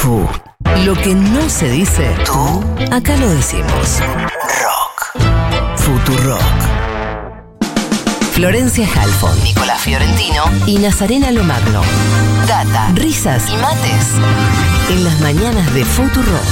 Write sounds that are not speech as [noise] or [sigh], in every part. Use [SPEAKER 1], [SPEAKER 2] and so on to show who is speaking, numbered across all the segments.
[SPEAKER 1] Fu. Lo que no se dice, tú, acá lo decimos. Rock. Futurock. Florencia Halfon, Nicolás Fiorentino y Nazarena Lomagno. Data, risas y mates. En las mañanas de Futurock.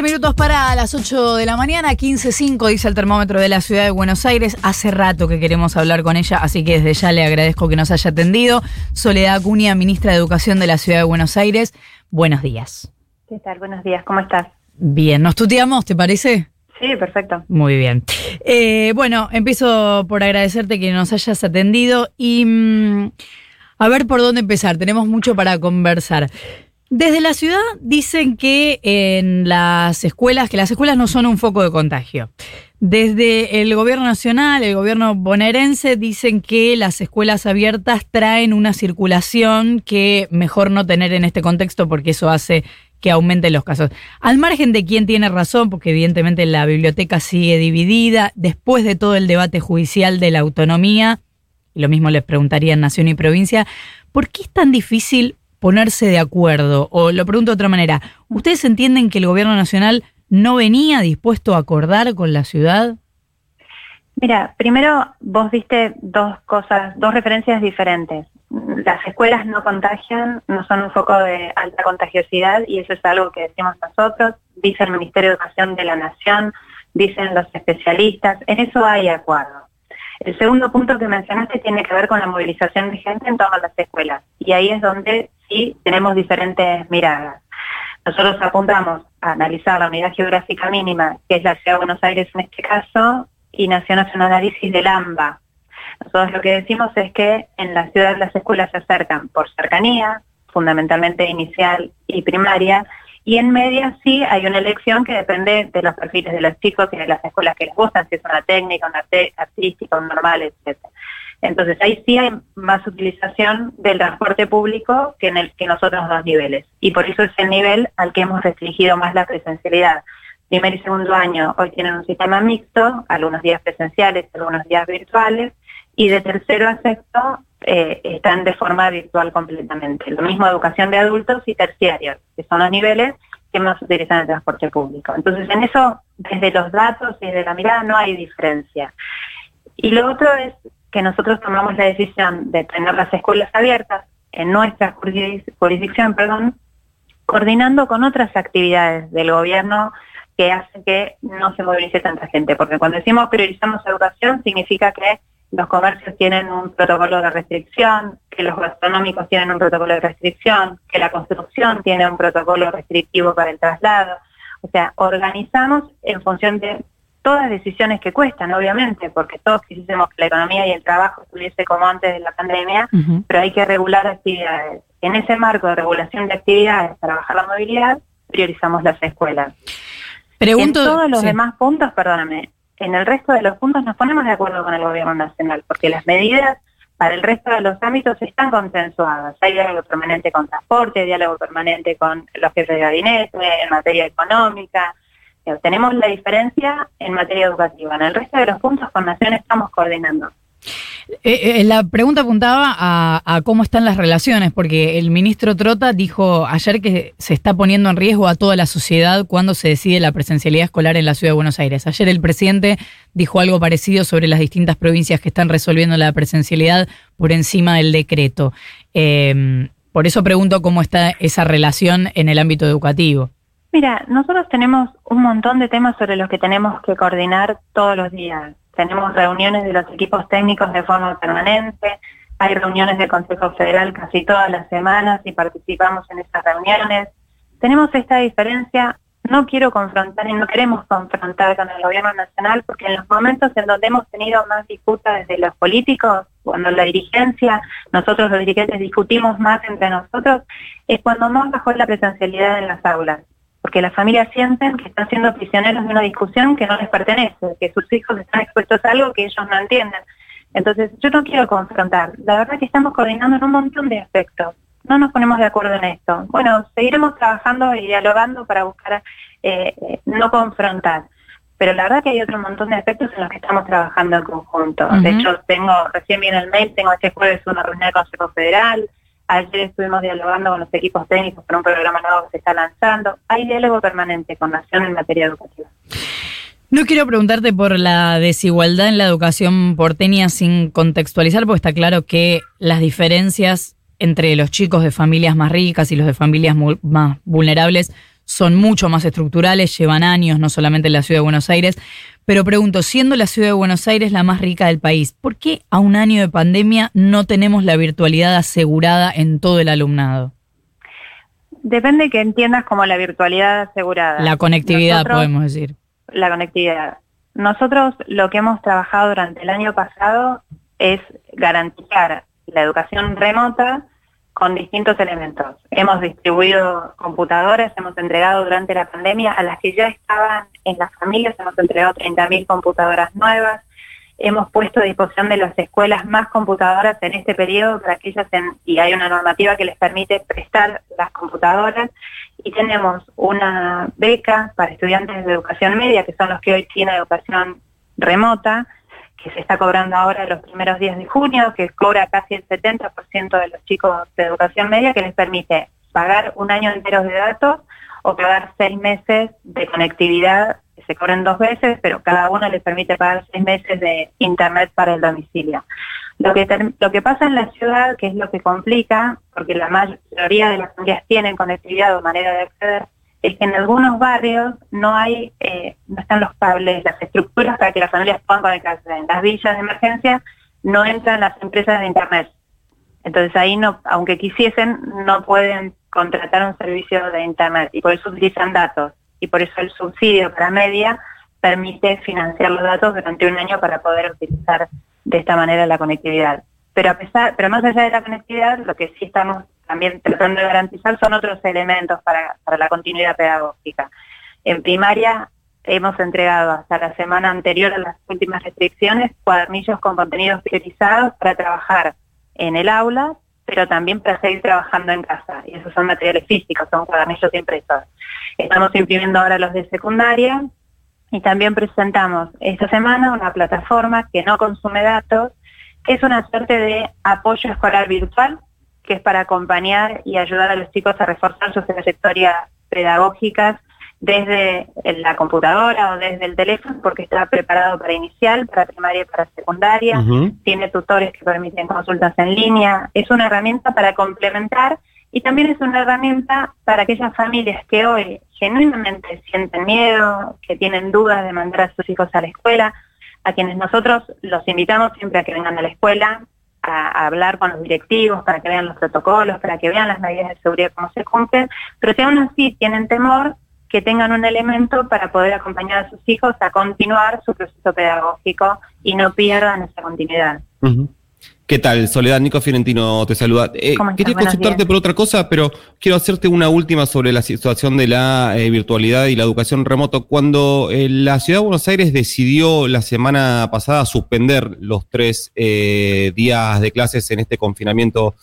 [SPEAKER 2] 13 minutos para las 8 de la mañana, 15.05 dice el termómetro de la ciudad de Buenos Aires. Hace rato que queremos hablar con ella, así que desde ya le agradezco que nos haya atendido. Soledad Acuña, ministra de Educación de la ciudad de Buenos Aires. Buenos días.
[SPEAKER 3] ¿Qué tal? Buenos días, ¿cómo estás?
[SPEAKER 2] Bien, ¿nos tuteamos, te parece?
[SPEAKER 3] Sí, perfecto.
[SPEAKER 2] Muy bien. Eh, bueno, empiezo por agradecerte que nos hayas atendido y mm, a ver por dónde empezar. Tenemos mucho para conversar. Desde la ciudad dicen que en las escuelas, que las escuelas no son un foco de contagio. Desde el gobierno nacional, el gobierno bonaerense, dicen que las escuelas abiertas traen una circulación que mejor no tener en este contexto porque eso hace que aumenten los casos. Al margen de quién tiene razón, porque evidentemente la biblioteca sigue dividida, después de todo el debate judicial de la autonomía, y lo mismo les preguntaría en Nación y Provincia, ¿por qué es tan difícil ponerse de acuerdo? O lo pregunto de otra manera, ¿ustedes entienden que el gobierno nacional no venía dispuesto a acordar con la ciudad?
[SPEAKER 3] Mira, primero vos viste dos cosas, dos referencias diferentes. Las escuelas no contagian, no son un foco de alta contagiosidad y eso es algo que decimos nosotros, dice el Ministerio de Educación de la Nación, dicen los especialistas, en eso hay acuerdo. El segundo punto que mencionaste tiene que ver con la movilización de gente en todas las escuelas y ahí es donde sí tenemos diferentes miradas. Nosotros apuntamos a analizar la unidad geográfica mínima, que es la Ciudad de Buenos Aires en este caso, y nació un análisis del AMBA. Nosotros lo que decimos es que en la ciudad las escuelas se acercan por cercanía, fundamentalmente inicial y primaria, y en media sí hay una elección que depende de los perfiles de los chicos y de las escuelas que les gustan, si es una técnica, una artística, un normal, etcétera. Entonces ahí sí hay más utilización del transporte público que en el que nosotros dos niveles. Y por eso es el nivel al que hemos restringido más la presencialidad. Primer y segundo año hoy tienen un sistema mixto, algunos días presenciales, algunos días virtuales, y de tercero a sexto eh, están de forma virtual completamente. Lo mismo educación de adultos y terciarios, que son los niveles que más utilizan el transporte público. Entonces en eso, desde los datos y desde la mirada, no hay diferencia. Y lo otro es que nosotros tomamos la decisión de tener las escuelas abiertas en nuestra jurisdicción, perdón, coordinando con otras actividades del gobierno que hacen que no se movilice tanta gente, porque cuando decimos priorizamos educación significa que los comercios tienen un protocolo de restricción, que los gastronómicos tienen un protocolo de restricción, que la construcción tiene un protocolo restrictivo para el traslado. O sea, organizamos en función de todas decisiones que cuestan, obviamente, porque todos quisiésemos que la economía y el trabajo estuviese como antes de la pandemia, pero hay que regular actividades. En ese marco de regulación de actividades para bajar la movilidad, priorizamos las escuelas.
[SPEAKER 2] Pregunto,
[SPEAKER 3] en todos los demás puntos, perdóname, en el resto de los puntos nos ponemos de acuerdo con el gobierno nacional, porque las medidas para el resto de los ámbitos están consensuadas. Hay diálogo permanente con transporte, diálogo permanente con los jefes de gabinete, en materia económica, tenemos la diferencia en materia educativa. En el resto de los puntos con Nación estamos coordinando.
[SPEAKER 2] Eh, eh, la pregunta apuntaba a, cómo están las relaciones, porque el ministro Trota dijo ayer que se está poniendo en riesgo a toda la sociedad cuando se decide la presencialidad escolar en la ciudad de Buenos Aires. Ayer el presidente dijo algo parecido sobre las distintas provincias que están resolviendo la presencialidad por encima del decreto. Eh, por eso pregunto cómo está esa relación en el ámbito educativo.
[SPEAKER 3] Mira, nosotros tenemos un montón de temas sobre los que tenemos que coordinar todos los días. Tenemos reuniones de los equipos técnicos de forma permanente, hay reuniones del Consejo Federal casi todas las semanas y participamos en esas reuniones. Tenemos esta diferencia, no quiero confrontar y no queremos confrontar con el gobierno nacional porque en los momentos en donde hemos tenido más disputas desde los políticos, cuando la dirigencia, nosotros los dirigentes discutimos más entre nosotros, es cuando más bajó la presencialidad en las aulas porque las familias sienten que están siendo prisioneros de una discusión que no les pertenece, que sus hijos están expuestos a algo que ellos no entienden. Entonces, yo no quiero confrontar. La verdad que estamos coordinando en un montón de aspectos. No nos ponemos de acuerdo en esto. Bueno, seguiremos trabajando y dialogando para buscar eh, no confrontar. pero la verdad que hay otro montón de aspectos en los que estamos trabajando en conjunto. De hecho, tengo, recién viene el mail, tengo este jueves una reunión del Consejo Federal, ayer estuvimos dialogando con los equipos técnicos para un programa nuevo que se está lanzando. Hay diálogo permanente con Nación en materia educativa.
[SPEAKER 2] No quiero preguntarte por la desigualdad en la educación porteña sin contextualizar, porque está claro que las diferencias entre los chicos de familias más ricas y los de familias más vulnerables son mucho más estructurales, llevan años, no solamente en la ciudad de Buenos Aires. Pero pregunto, siendo la ciudad de Buenos Aires la más rica del país, ¿por qué a un año de pandemia no tenemos la virtualidad asegurada en todo el alumnado?
[SPEAKER 3] Depende que entiendas como la virtualidad asegurada.
[SPEAKER 2] La conectividad, podemos decir
[SPEAKER 3] la conectividad. Nosotros lo que hemos trabajado durante el año pasado es garantizar la educación remota con distintos elementos. Hemos distribuido computadoras, hemos entregado durante la pandemia a las que ya estaban en las familias, hemos entregado 30.000 computadoras nuevas, hemos puesto a disposición de las escuelas más computadoras en este periodo para que y hay una normativa que les permite prestar las computadoras, y tenemos una beca para estudiantes de educación media, que son los que hoy tienen educación remota, que se está cobrando ahora los primeros días de junio, que cobra casi el 70% de los chicos de educación media, que les permite pagar un año entero de datos o pagar seis meses de conectividad se cobran dos veces, pero cada uno les permite pagar seis meses de internet para el domicilio. Lo que, lo que pasa en la ciudad, que es lo que complica, porque la mayoría de las familias tienen conectividad o manera de acceder, es que en algunos barrios no hay, eh, no están los cables, las estructuras para que las familias puedan conectarse. En las villas de emergencia no entran las empresas de internet. Entonces ahí no, aunque quisiesen, no pueden contratar un servicio de internet y por eso utilizan datos y por eso el subsidio para media permite financiar los datos durante un año para poder utilizar de esta manera la conectividad. Pero a pesar, pero más allá de la conectividad, lo que sí estamos también tratando de garantizar son otros elementos para, para la continuidad pedagógica. En primaria hemos entregado hasta la semana anterior a las últimas restricciones cuadernillos con contenidos priorizados para trabajar en el aula, pero también para seguir trabajando en casa. Y esos son materiales físicos, son cuadernillos impresos. Estamos imprimiendo ahora los de secundaria y también presentamos esta semana una plataforma que no consume datos, que es una suerte de apoyo escolar virtual, que es para acompañar y ayudar a los chicos a reforzar sus trayectorias pedagógicas desde la computadora o desde el teléfono, porque está preparado para inicial, para primaria y para secundaria, tiene tutores que permiten consultas en línea, es una herramienta para complementar y también es una herramienta para aquellas familias que hoy genuinamente sienten miedo, que tienen dudas de mandar a sus hijos a la escuela, a quienes nosotros los invitamos siempre a que vengan a la escuela, a, hablar con los directivos, para que vean los protocolos, para que vean las medidas de seguridad cómo se cumplen, pero si aún así tienen temor, que tengan un elemento para poder acompañar a sus hijos a continuar su proceso pedagógico y no pierdan esa continuidad.
[SPEAKER 4] ¿Qué tal? Soledad, Nico Fiorentino te saluda. Eh, quería consultarte por otra cosa, pero quiero hacerte una última sobre la situación de la eh, virtualidad y la educación remoto. Cuando eh, la Ciudad de Buenos Aires decidió la semana pasada suspender los tres días de clases en este confinamiento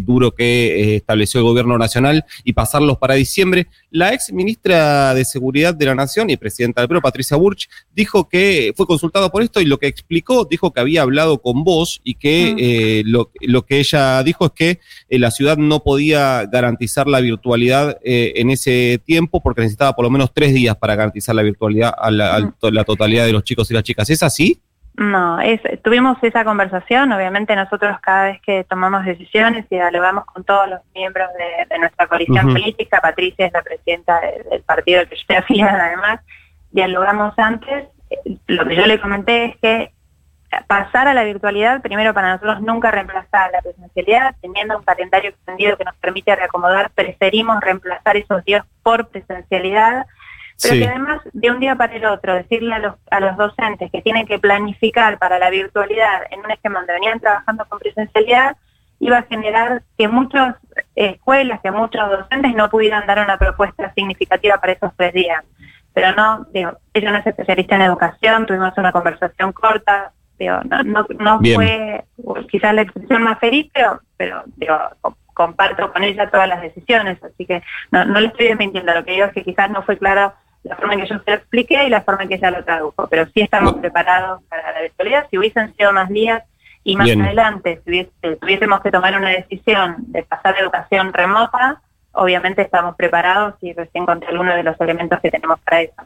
[SPEAKER 4] duro que estableció el gobierno nacional y pasarlos para diciembre, la ex ministra de Seguridad de la Nación y presidenta del PRO, Patricia Burch, dijo que fue consultada por esto y lo que explicó, dijo que había hablado con vos y que eh, lo, que ella dijo es que eh, la ciudad no podía garantizar la virtualidad eh, en ese tiempo porque necesitaba por lo menos tres días para garantizar la virtualidad a la, totalidad de los chicos y las chicas. ¿Es así?
[SPEAKER 3] No, es, tuvimos esa conversación, obviamente nosotros cada vez que tomamos decisiones y dialogamos con todos los miembros de, nuestra coalición política, Patricia es la presidenta del, partido del que yo estoy afiliada además, dialogamos antes, lo que yo le comenté es que pasar a la virtualidad, primero para nosotros nunca reemplazar la presencialidad, teniendo un calendario extendido que nos permite reacomodar, preferimos reemplazar esos días por presencialidad, pero que además de un día para el otro, decirle a los, a los docentes que tienen que planificar para la virtualidad en un esquema donde venían trabajando con presencialidad, iba a generar que muchas escuelas, que muchos docentes no pudieran dar una propuesta significativa para esos tres días. Pero no, digo, ella no es especialista en educación, tuvimos una conversación corta, no, no, fue quizás la expresión más feliz, pero, pero comparto con ella todas las decisiones, así que no, no le estoy desmintiendo, lo que digo es que quizás no fue claro la forma en que yo se lo expliqué y la forma en que ella lo tradujo. Pero sí estamos preparados para la virtualidad. Si hubiesen sido más días y más adelante, si tuviésemos que tomar una decisión de pasar a educación remota, obviamente estamos preparados y recién conté algunos de los elementos que tenemos para eso.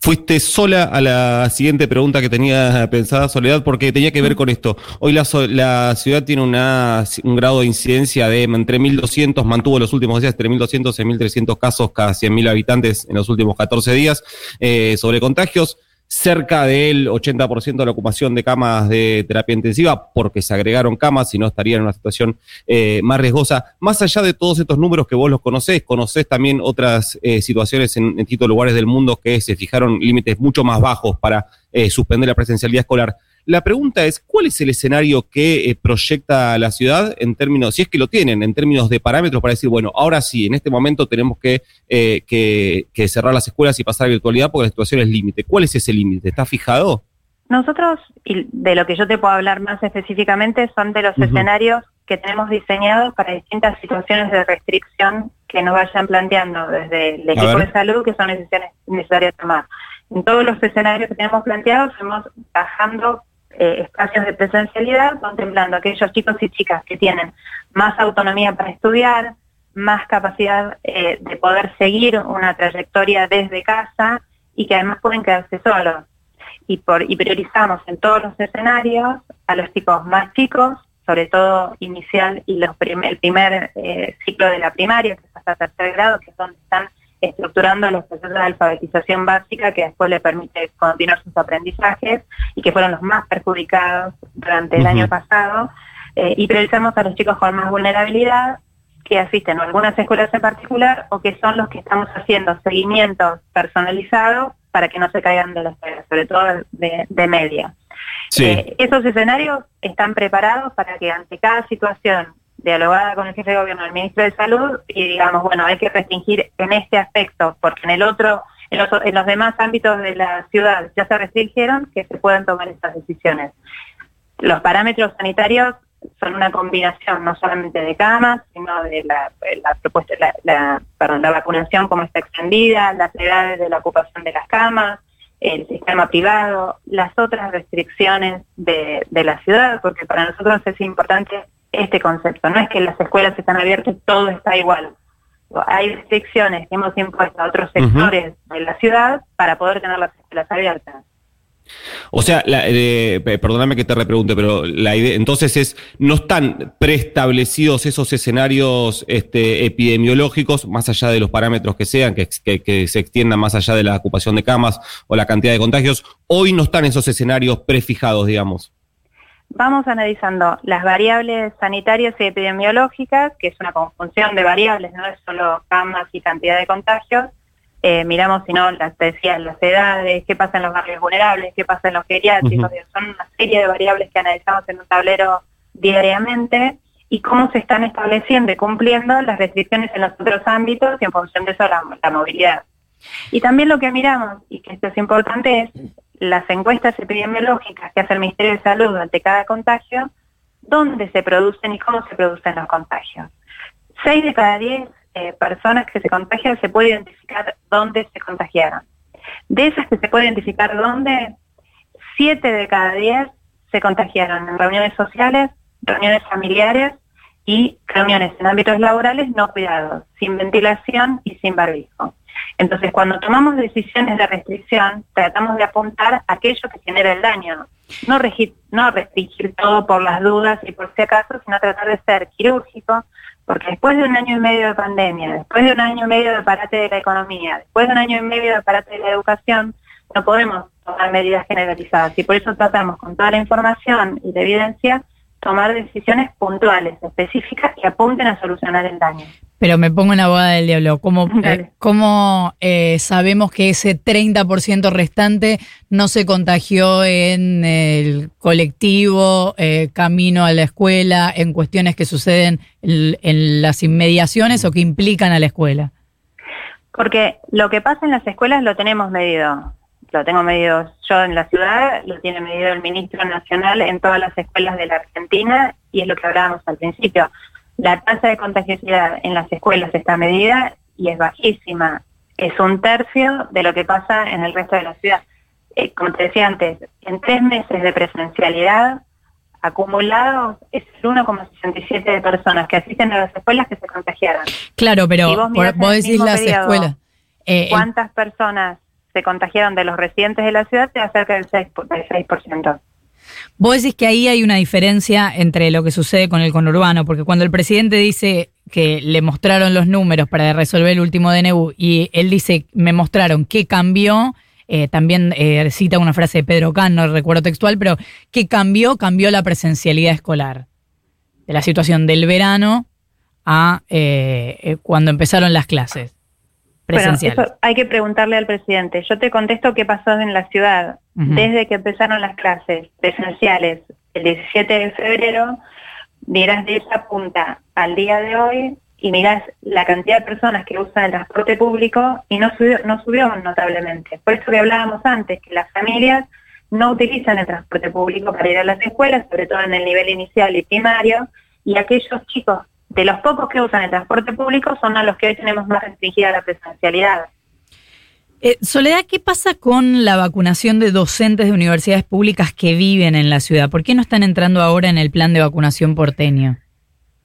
[SPEAKER 4] Fuiste sola a la siguiente pregunta que tenía pensada, Soledad, porque tenía que ver con esto. Hoy la, la ciudad tiene una, un grado de incidencia de entre 1.200, mantuvo los últimos días entre 1.200 y 1.300 casos cada 100.000 habitantes en los últimos 14 días eh, sobre contagios cerca del 80% de la ocupación de camas de terapia intensiva, porque se agregaron camas, si no estaría en una situación eh, más riesgosa. Más allá de todos estos números que vos los conocés, conocés también otras eh, situaciones en, distintos lugares del mundo que se fijaron límites mucho más bajos para eh, suspender la presencialidad escolar. La pregunta es, ¿cuál es el escenario que eh, proyecta la ciudad en términos, si es que lo tienen, en términos de parámetros para decir, bueno, ahora sí, en este momento tenemos que, eh, que, cerrar las escuelas y pasar a virtualidad porque la situación es límite? ¿Cuál es ese límite? ¿Está fijado?
[SPEAKER 3] Nosotros, y de lo que yo te puedo hablar más específicamente, son de los escenarios que tenemos diseñados para distintas situaciones de restricción que nos vayan planteando desde el equipo de salud que son necesarias, necesarias tomar. En todos los escenarios que tenemos planteados, fuimos bajando eh, espacios de presencialidad, contemplando aquellos chicos y chicas que tienen más autonomía para estudiar, más capacidad eh, de poder seguir una trayectoria desde casa y que además pueden quedarse solos. Y, por, y priorizamos en todos los escenarios a los chicos más chicos, sobre todo inicial y los el primer eh, ciclo de la primaria, que es hasta tercer grado, que es donde están estructurando los procesos de alfabetización básica que después le permite continuar sus aprendizajes y que fueron los más perjudicados durante el año pasado. Eh, y priorizamos a los chicos con más vulnerabilidad que asisten a algunas escuelas en particular o que son los que estamos haciendo seguimientos personalizados para que no se caigan de la escuela, sobre todo de, media. Eh, esos escenarios están preparados para que ante cada situación dialogada con el jefe de gobierno, el ministro de Salud, y digamos, bueno, hay que restringir en este aspecto, porque en el otro, en los, en los demás ámbitos de la ciudad ya se restringieron, que se puedan tomar estas decisiones. Los parámetros sanitarios son una combinación no solamente de camas, sino de la, propuesta, la, la vacunación como está extendida, las edades de la ocupación de las camas, el sistema privado, las otras restricciones de, de la ciudad, porque para nosotros es importante este concepto. No es que las escuelas están abiertas y todo está igual. Hay restricciones que hemos impuesto a otros sectores de la ciudad para poder tener las escuelas abiertas.
[SPEAKER 4] O sea, eh, perdóname que te repregunte, pero la idea entonces es, no están preestablecidos esos escenarios este, epidemiológicos, más allá de los parámetros que sean, que, que, se extiendan más allá de la ocupación de camas o la cantidad de contagios, hoy no están esos escenarios prefijados, digamos
[SPEAKER 3] vamos analizando las variables sanitarias y epidemiológicas, que es una conjunción de variables, no es solo camas y cantidad de contagios. Eh, miramos, si no, las, decía, las edades, qué pasa en los barrios vulnerables, qué pasa en los geriátricos, son una serie de variables que analizamos en un tablero diariamente y cómo se están estableciendo y cumpliendo las restricciones en los otros ámbitos y en función de eso la movilidad. Y también lo que miramos, y que esto es importante, es las encuestas epidemiológicas que hace el Ministerio de Salud ante cada contagio, dónde se producen y cómo se producen los contagios. Seis de cada diez eh, personas que se contagian se puede identificar dónde se contagiaron. De esas que se puede identificar dónde, siete de cada diez se contagiaron en reuniones sociales, reuniones familiares y reuniones en ámbitos laborales no cuidados, sin ventilación y sin barbijo. Entonces, cuando tomamos decisiones de restricción, tratamos de apuntar aquello que genera el daño. No, no restringir todo por las dudas y por si acaso, sino tratar de ser quirúrgico, porque después de un año y medio de pandemia, después de un año y medio de parate de la economía, después de un año y medio de parate de la educación, no podemos tomar medidas generalizadas y por eso tratamos con toda la información y la evidencia tomar decisiones puntuales, específicas que apunten a solucionar el daño.
[SPEAKER 2] Pero me pongo en la boda del diablo. ¿Cómo, [laughs] eh, cómo eh, sabemos que ese 30% restante no se contagió en el colectivo, eh, camino a la escuela, en cuestiones que suceden en, las inmediaciones o que implican a la escuela?
[SPEAKER 3] Porque lo que pasa en las escuelas lo tenemos medido. Lo tengo medido yo en la ciudad, lo tiene medido el ministro nacional en todas las escuelas de la Argentina y es lo que hablábamos al principio la tasa de contagiosidad en las escuelas está medida y es bajísima. Es un tercio de lo que pasa en el resto de la ciudad. Eh, como te decía antes, en tres meses de presencialidad acumulados es el 1,67 de personas que asisten a las escuelas que se contagiaron.
[SPEAKER 2] Claro, pero vos, decís las escuelas.
[SPEAKER 3] Eh, ¿Cuántas personas se contagiaron de los residentes de la ciudad? Te acerca del 6%. Del 6%.
[SPEAKER 2] Vos decís que ahí hay una diferencia entre lo que sucede con el conurbano, porque cuando el presidente dice que le mostraron los números para resolver el último DNU y él dice, me mostraron qué cambió, eh, también eh, cita una frase de Pedro Can, no recuerdo textual, pero ¿qué cambió? Cambió la presencialidad escolar. De la situación del verano a eh, cuando empezaron las clases. Presenciales.
[SPEAKER 3] Bueno, eso hay que preguntarle al presidente. Yo te contesto qué pasó en la ciudad. Desde que empezaron las clases presenciales el 17 de febrero, miras de esa punta al día de hoy y miras la cantidad de personas que usan el transporte público y no subió, no subió notablemente. Por eso que hablábamos antes, que las familias no utilizan el transporte público para ir a las escuelas, sobre todo en el nivel inicial y primario, y aquellos chicos, de los pocos que usan el transporte público, son a los que hoy tenemos más restringida la presencialidad.
[SPEAKER 2] Eh, Soledad, ¿qué pasa con la vacunación de docentes de universidades públicas que viven en la ciudad? ¿Por qué no están entrando ahora en el plan de vacunación porteño?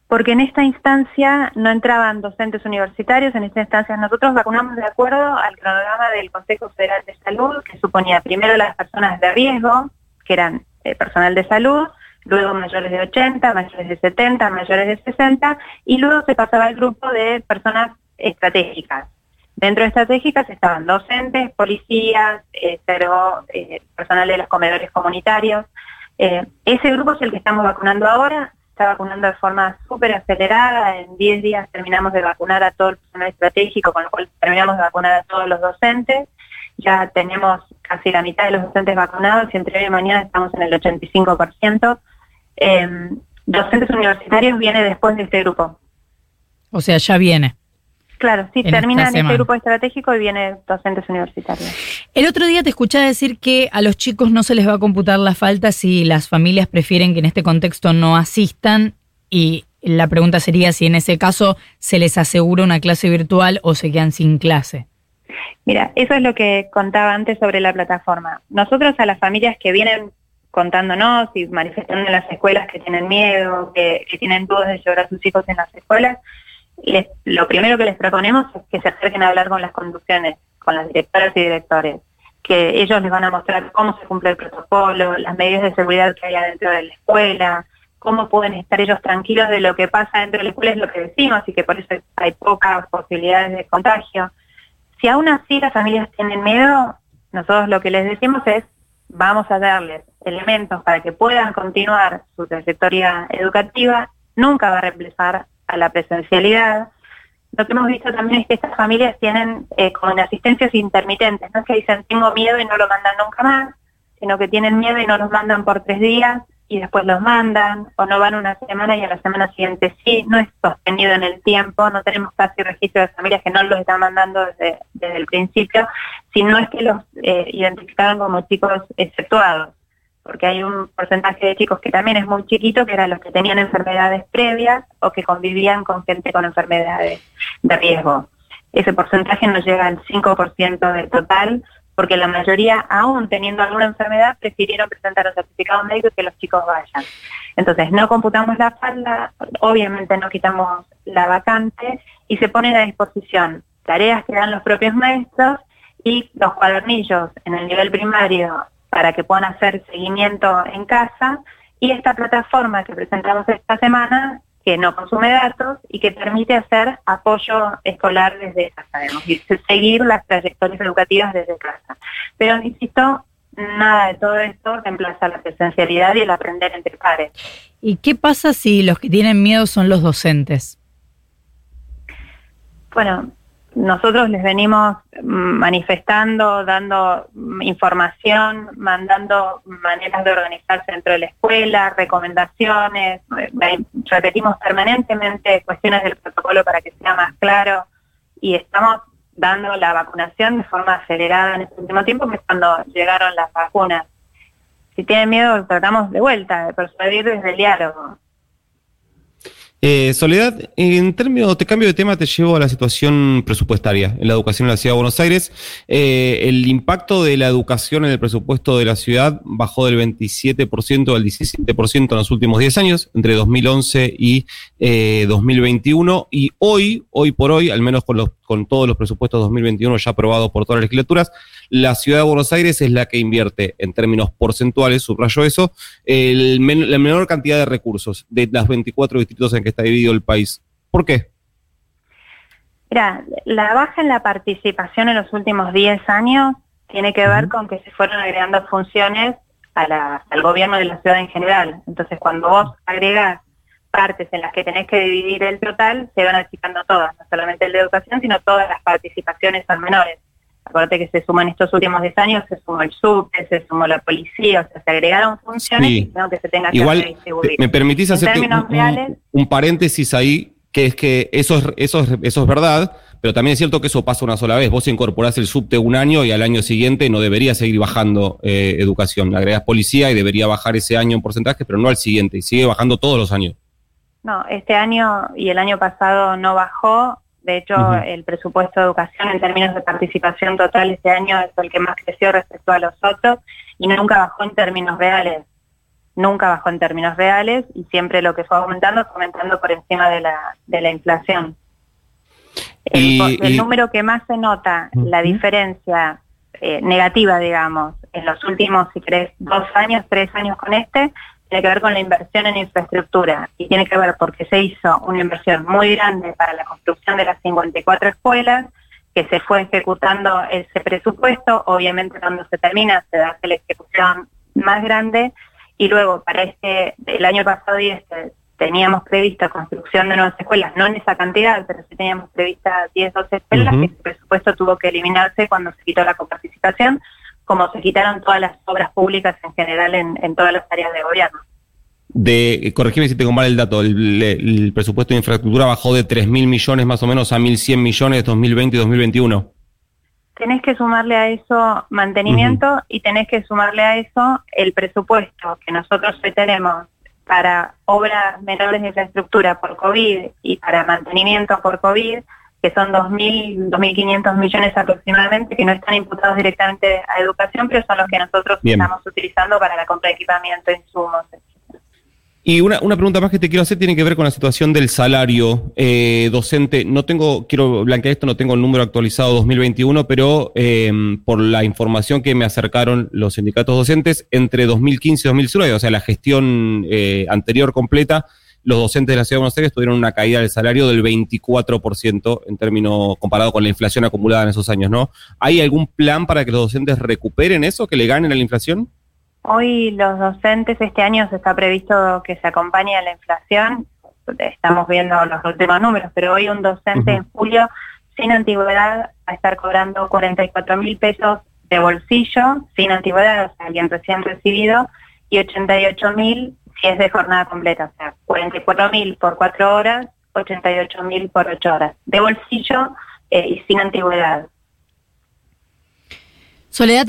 [SPEAKER 3] Porque en esta instancia no entraban docentes universitarios, en esta instancia nosotros vacunamos de acuerdo al cronograma del Consejo Federal de Salud, que suponía primero las personas de riesgo, que eran eh, personal de salud, luego mayores de 80, mayores de 70, mayores de 60, y luego se pasaba al grupo de personas estratégicas, Dentro de estratégicas estaban docentes, policías, eh, eh, personal de los comedores comunitarios. Eh, ese grupo es el que estamos vacunando ahora, está vacunando de forma súper acelerada, en 10 días terminamos de vacunar a todo el personal estratégico, con lo cual terminamos de vacunar a todos los docentes, ya tenemos casi la mitad de los docentes vacunados y entre hoy y mañana estamos en el 85%. Docentes universitarios viene después de este grupo.
[SPEAKER 2] O sea, ya viene.
[SPEAKER 3] Claro, sí, termina en este grupo estratégico y viene docentes universitarios.
[SPEAKER 2] El otro día te escuché decir que a los chicos no se les va a computar la falta si las familias prefieren que en este contexto no asistan y la pregunta sería si en ese caso se les asegura una clase virtual o se quedan sin clase.
[SPEAKER 3] Mira, eso es lo que contaba antes sobre la plataforma. Nosotros a las familias que vienen contándonos y manifestando en las escuelas que tienen miedo, que, tienen dudas de llevar a sus hijos en las escuelas, lo primero que les proponemos es que se acerquen a hablar con las conducciones, con las directoras y directores, que ellos les van a mostrar cómo se cumple el protocolo, las medidas de seguridad que hay adentro de la escuela, cómo pueden estar ellos tranquilos de lo que pasa dentro de la escuela, es lo que decimos, y que por eso hay pocas posibilidades de contagio. Si aún así las familias tienen miedo, nosotros lo que les decimos es, vamos a darles elementos para que puedan continuar su trayectoria educativa, nunca va a reemplazar a la presencialidad. Lo que hemos visto también es que estas familias tienen eh, como asistencias intermitentes, no es que dicen tengo miedo y no lo mandan nunca más, sino que tienen miedo y no los mandan por tres días y después los mandan, o no van una semana y a la semana siguiente sí, no es sostenido en el tiempo, no tenemos casi registro de familias que no los están mandando desde, desde el principio, sino es que los eh, identificaron como chicos exceptuados porque hay un porcentaje de chicos que también es muy chiquito, que eran los que tenían enfermedades previas o que convivían con gente con enfermedades de riesgo. Ese porcentaje no llega al 5% del total, porque la mayoría, aún teniendo alguna enfermedad, prefirieron presentar un certificado médico y que los chicos vayan. Entonces, no computamos la falda, obviamente no quitamos la vacante y se ponen a disposición tareas que dan los propios maestros y los cuadernillos en el nivel primario para que puedan hacer seguimiento en casa y esta plataforma que presentamos esta semana que no consume datos y que permite hacer apoyo escolar desde casa, y seguir las trayectorias educativas desde casa. Pero, insisto, nada de todo esto reemplaza la presencialidad y el aprender entre pares.
[SPEAKER 2] ¿Y qué pasa si los que tienen miedo son los docentes?
[SPEAKER 3] Bueno, nosotros les venimos manifestando, dando información, mandando maneras de organizarse dentro de la escuela, recomendaciones, eh, repetimos permanentemente cuestiones del protocolo para que sea más claro y estamos dando la vacunación de forma acelerada en este último tiempo, que es cuando llegaron las vacunas. Si tienen miedo, tratamos de vuelta, de persuadir desde el diálogo.
[SPEAKER 4] Eh, Soledad, en términos de cambio de tema, te llevo a la situación presupuestaria en la educación en la Ciudad de Buenos Aires. Eh, el impacto de la educación en el presupuesto de la ciudad bajó del 27% al 17% en los últimos 10 años, entre 2011 y 2021. Y hoy, hoy por hoy, al menos con, los, con todos los presupuestos 2021 ya aprobados por todas las legislaturas, la ciudad de Buenos Aires es la que invierte en términos porcentuales, subrayo eso, la menor cantidad de recursos de las 24 distritos en que está dividido el país. ¿Por qué?
[SPEAKER 3] Mira, la baja en la participación en los últimos 10 años tiene que ver con que se fueron agregando funciones al gobierno de la ciudad en general. Entonces, cuando vos agregas partes en las que tenés que dividir el total, se van achicando todas, no solamente el de educación, sino todas las participaciones son menores. Acuérdate que se suman estos últimos 10 años, se sumó el subte, se sumó la policía, o sea, se agregaron funciones y que se tenga
[SPEAKER 4] Igual, que redistribuir. ¿Me permitís hacer un, un, paréntesis ahí? Que es que eso es, eso, eso es verdad, pero también es cierto que eso pasa una sola vez. Vos incorporás el subte un año y al año siguiente no debería seguir bajando eh, educación. Agregás policía y debería bajar ese año en porcentaje, pero no al siguiente, y sigue bajando todos los años.
[SPEAKER 3] No, este año y el año pasado no bajó, de hecho, el presupuesto de educación en términos de participación total este año es el que más creció respecto a los otros y nunca bajó en términos reales. Nunca bajó en términos reales y siempre lo que fue aumentando fue aumentando por encima de la, de la inflación. El, número que más se nota, la diferencia eh, negativa, digamos, en los últimos, si querés, dos años, tres años con este, tiene que ver con la inversión en infraestructura y tiene que ver porque se hizo una inversión muy grande para la construcción de las 54 escuelas, que se fue ejecutando ese presupuesto, obviamente cuando se termina se hace la ejecución más grande. Y luego para este, el año pasado y este, teníamos prevista construcción de nuevas escuelas, no en esa cantidad, pero sí teníamos prevista 10, 12 escuelas, que ese presupuesto tuvo que eliminarse cuando se quitó la coparticipación, como se quitaron todas las obras públicas en general en, todas las áreas de gobierno.
[SPEAKER 4] De, corregime si tengo mal el dato, el, presupuesto de infraestructura bajó de 3 mil millones más o menos a 1.100 millones 2020 y 2021.
[SPEAKER 3] Tenés que sumarle a eso mantenimiento y tenés que sumarle a eso el presupuesto que nosotros hoy tenemos para obras menores de infraestructura por COVID y para mantenimiento por COVID, que son 2.000, 2.500 millones aproximadamente, que no están imputados directamente a educación, pero son los que nosotros estamos utilizando para la compra de equipamiento, insumos,
[SPEAKER 4] y una, una, pregunta más que te quiero hacer tiene que ver con la situación del salario eh, docente. No tengo, quiero blanquear esto, no tengo el número actualizado 2021, pero em, por la información que me acercaron los sindicatos docentes, entre 2015 y 2019, o sea, la gestión eh, anterior completa, los docentes de la Ciudad de Buenos Aires tuvieron una caída del salario del 24% en términos comparado con la inflación acumulada en esos años, ¿no? ¿Hay algún plan para que los docentes recuperen eso, que le ganen a la inflación?
[SPEAKER 3] Hoy los docentes, este año se está previsto que se acompañe a la inflación, estamos viendo los últimos números, pero hoy un docente en julio sin antigüedad va a estar cobrando 44 mil pesos de bolsillo, sin antigüedad, o sea, alguien recién recibido, y 88 mil si es de jornada completa, o sea, 44 mil por cuatro horas, 88 mil por ocho horas, de bolsillo eh, y sin antigüedad.
[SPEAKER 2] Soledad,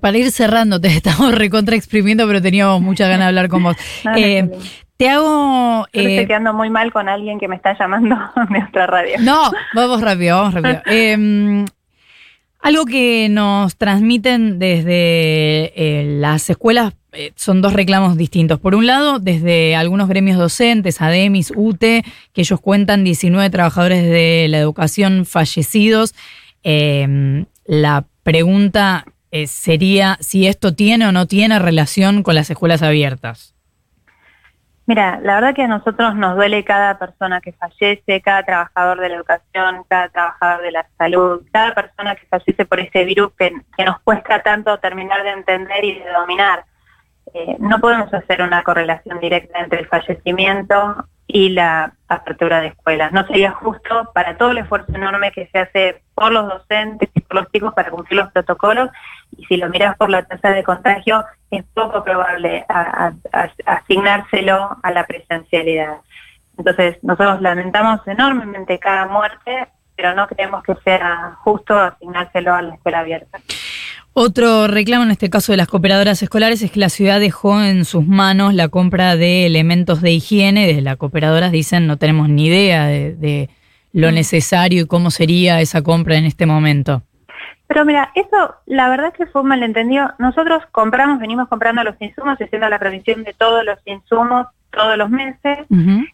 [SPEAKER 2] para ir cerrando, [laughs] te estamos recontra exprimiendo, pero teníamos mucha ganas de hablar con vos. [laughs]
[SPEAKER 3] Eh, te hago... Eh, estoy quedando muy mal con alguien que me está llamando [laughs] de otra radio.
[SPEAKER 2] No, vamos rápido, vamos rápido. Em, algo que nos transmiten desde eh, las escuelas eh, son dos reclamos distintos. Por un lado, desde algunos gremios docentes, ADEMIS, UTE, que ellos cuentan 19 trabajadores de la educación fallecidos. Em, la pregunta eh, sería si esto tiene o no tiene relación con las escuelas abiertas.
[SPEAKER 3] Mira, la verdad que a nosotros nos duele cada persona que fallece, cada trabajador de la educación, cada trabajador de la salud, cada persona que fallece por este virus que, nos cuesta tanto terminar de entender y de dominar. Eh, no podemos hacer una correlación directa entre el fallecimiento y la apertura de escuelas. No sería justo para todo el esfuerzo enorme que se hace por los docentes y por los chicos para cumplir los protocolos y si lo miras por la tasa de contagio es poco probable asignárselo a la presencialidad. Entonces nosotros lamentamos enormemente cada muerte, pero no creemos que sea justo asignárselo a la escuela abierta.
[SPEAKER 2] Otro reclamo en este caso de las cooperadoras escolares es que la ciudad dejó en sus manos la compra de elementos de higiene. Desde las cooperadoras dicen no tenemos ni idea de, lo mm. necesario y cómo sería esa compra en este momento.
[SPEAKER 3] Pero mira, eso la verdad es que fue un malentendido. Nosotros compramos, venimos comprando los insumos, haciendo la provisión de todos los insumos todos los meses.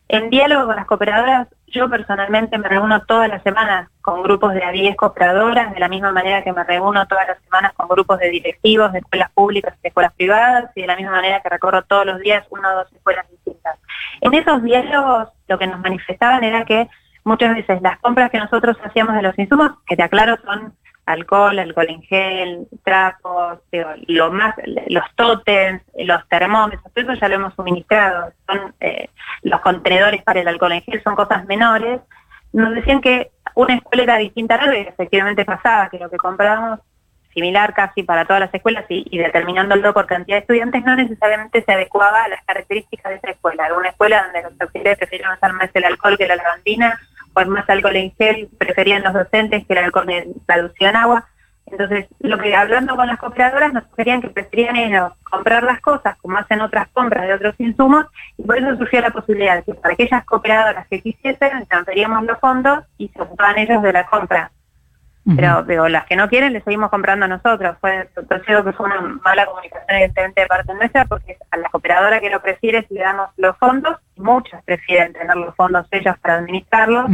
[SPEAKER 3] En diálogo con las cooperadoras, yo personalmente me reúno todas las semanas con grupos de a 10 cooperadoras, de la misma manera que me reúno todas las semanas con grupos de directivos de escuelas públicas y de escuelas privadas, y de la misma manera que recorro todos los días una o dos escuelas distintas. En esos diálogos lo que nos manifestaban era que muchas veces las compras que nosotros hacíamos de los insumos, que te aclaro son alcohol, alcohol en gel, trapos, lo más, los tótems, los termómetros, todo eso ya lo hemos suministrado, son eh, los contenedores para el alcohol en gel, son cosas menores. Nos decían que una escuela era distinta a la que efectivamente pasaba, que lo que comprábamos similar casi para todas las escuelas y, y determinándolo por cantidad de estudiantes no necesariamente se adecuaba a las características de esa escuela. Era una escuela donde los auxiliares preferían usar más el alcohol que la lavandina, pues más alcohol en gel preferían los docentes que el alcohol en agua. Entonces, lo que hablando con las cooperadoras nos sugerían que preferían ellos comprar las cosas como hacen otras compras de otros insumos y por eso surgió la posibilidad de que para aquellas cooperadoras que quisiesen transferíamos los fondos y se ocupaban ellos de la compra. Pero, las que no quieren le seguimos comprando a nosotros. Fue, considero que fue una mala comunicación evidentemente de parte nuestra porque a la cooperadora que lo prefiere si le damos los fondos, muchas prefieren tener los fondos ellas para administrarlos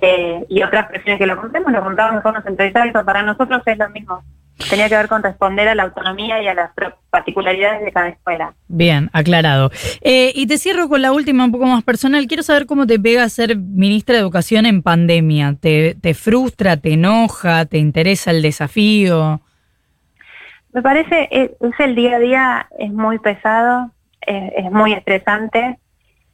[SPEAKER 3] eh, y otras prefieren que lo compremos, lo compramos en fondos centralizados, para nosotros es lo mismo tenía que ver con responder a la autonomía y a las particularidades de cada escuela.
[SPEAKER 2] Bien, aclarado. Eh, y te cierro con la última, un poco más personal. Quiero saber cómo te pega ser ministra de Educación en pandemia. ¿Te, te frustra, te enoja, te interesa el desafío?
[SPEAKER 3] Me parece, es, es el día a día, es muy pesado, es muy estresante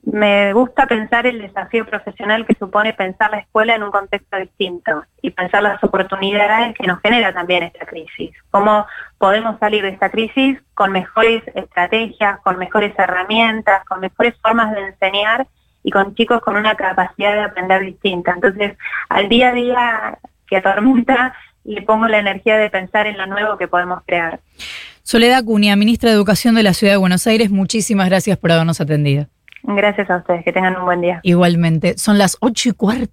[SPEAKER 3] me gusta pensar el desafío profesional que supone pensar la escuela en un contexto distinto y pensar las oportunidades que nos genera también esta crisis. Cómo podemos salir de esta crisis con mejores estrategias, con mejores herramientas, con mejores formas de enseñar y con chicos con una capacidad de aprender distinta. Entonces, al día a día que atormenta, le pongo la energía de pensar en lo nuevo que podemos crear.
[SPEAKER 2] Soledad Cunha, ministra de Educación de la Ciudad de Buenos Aires, muchísimas gracias por habernos atendido.
[SPEAKER 3] Gracias a ustedes, que tengan un buen día.
[SPEAKER 2] Igualmente, son las ocho y cuarto.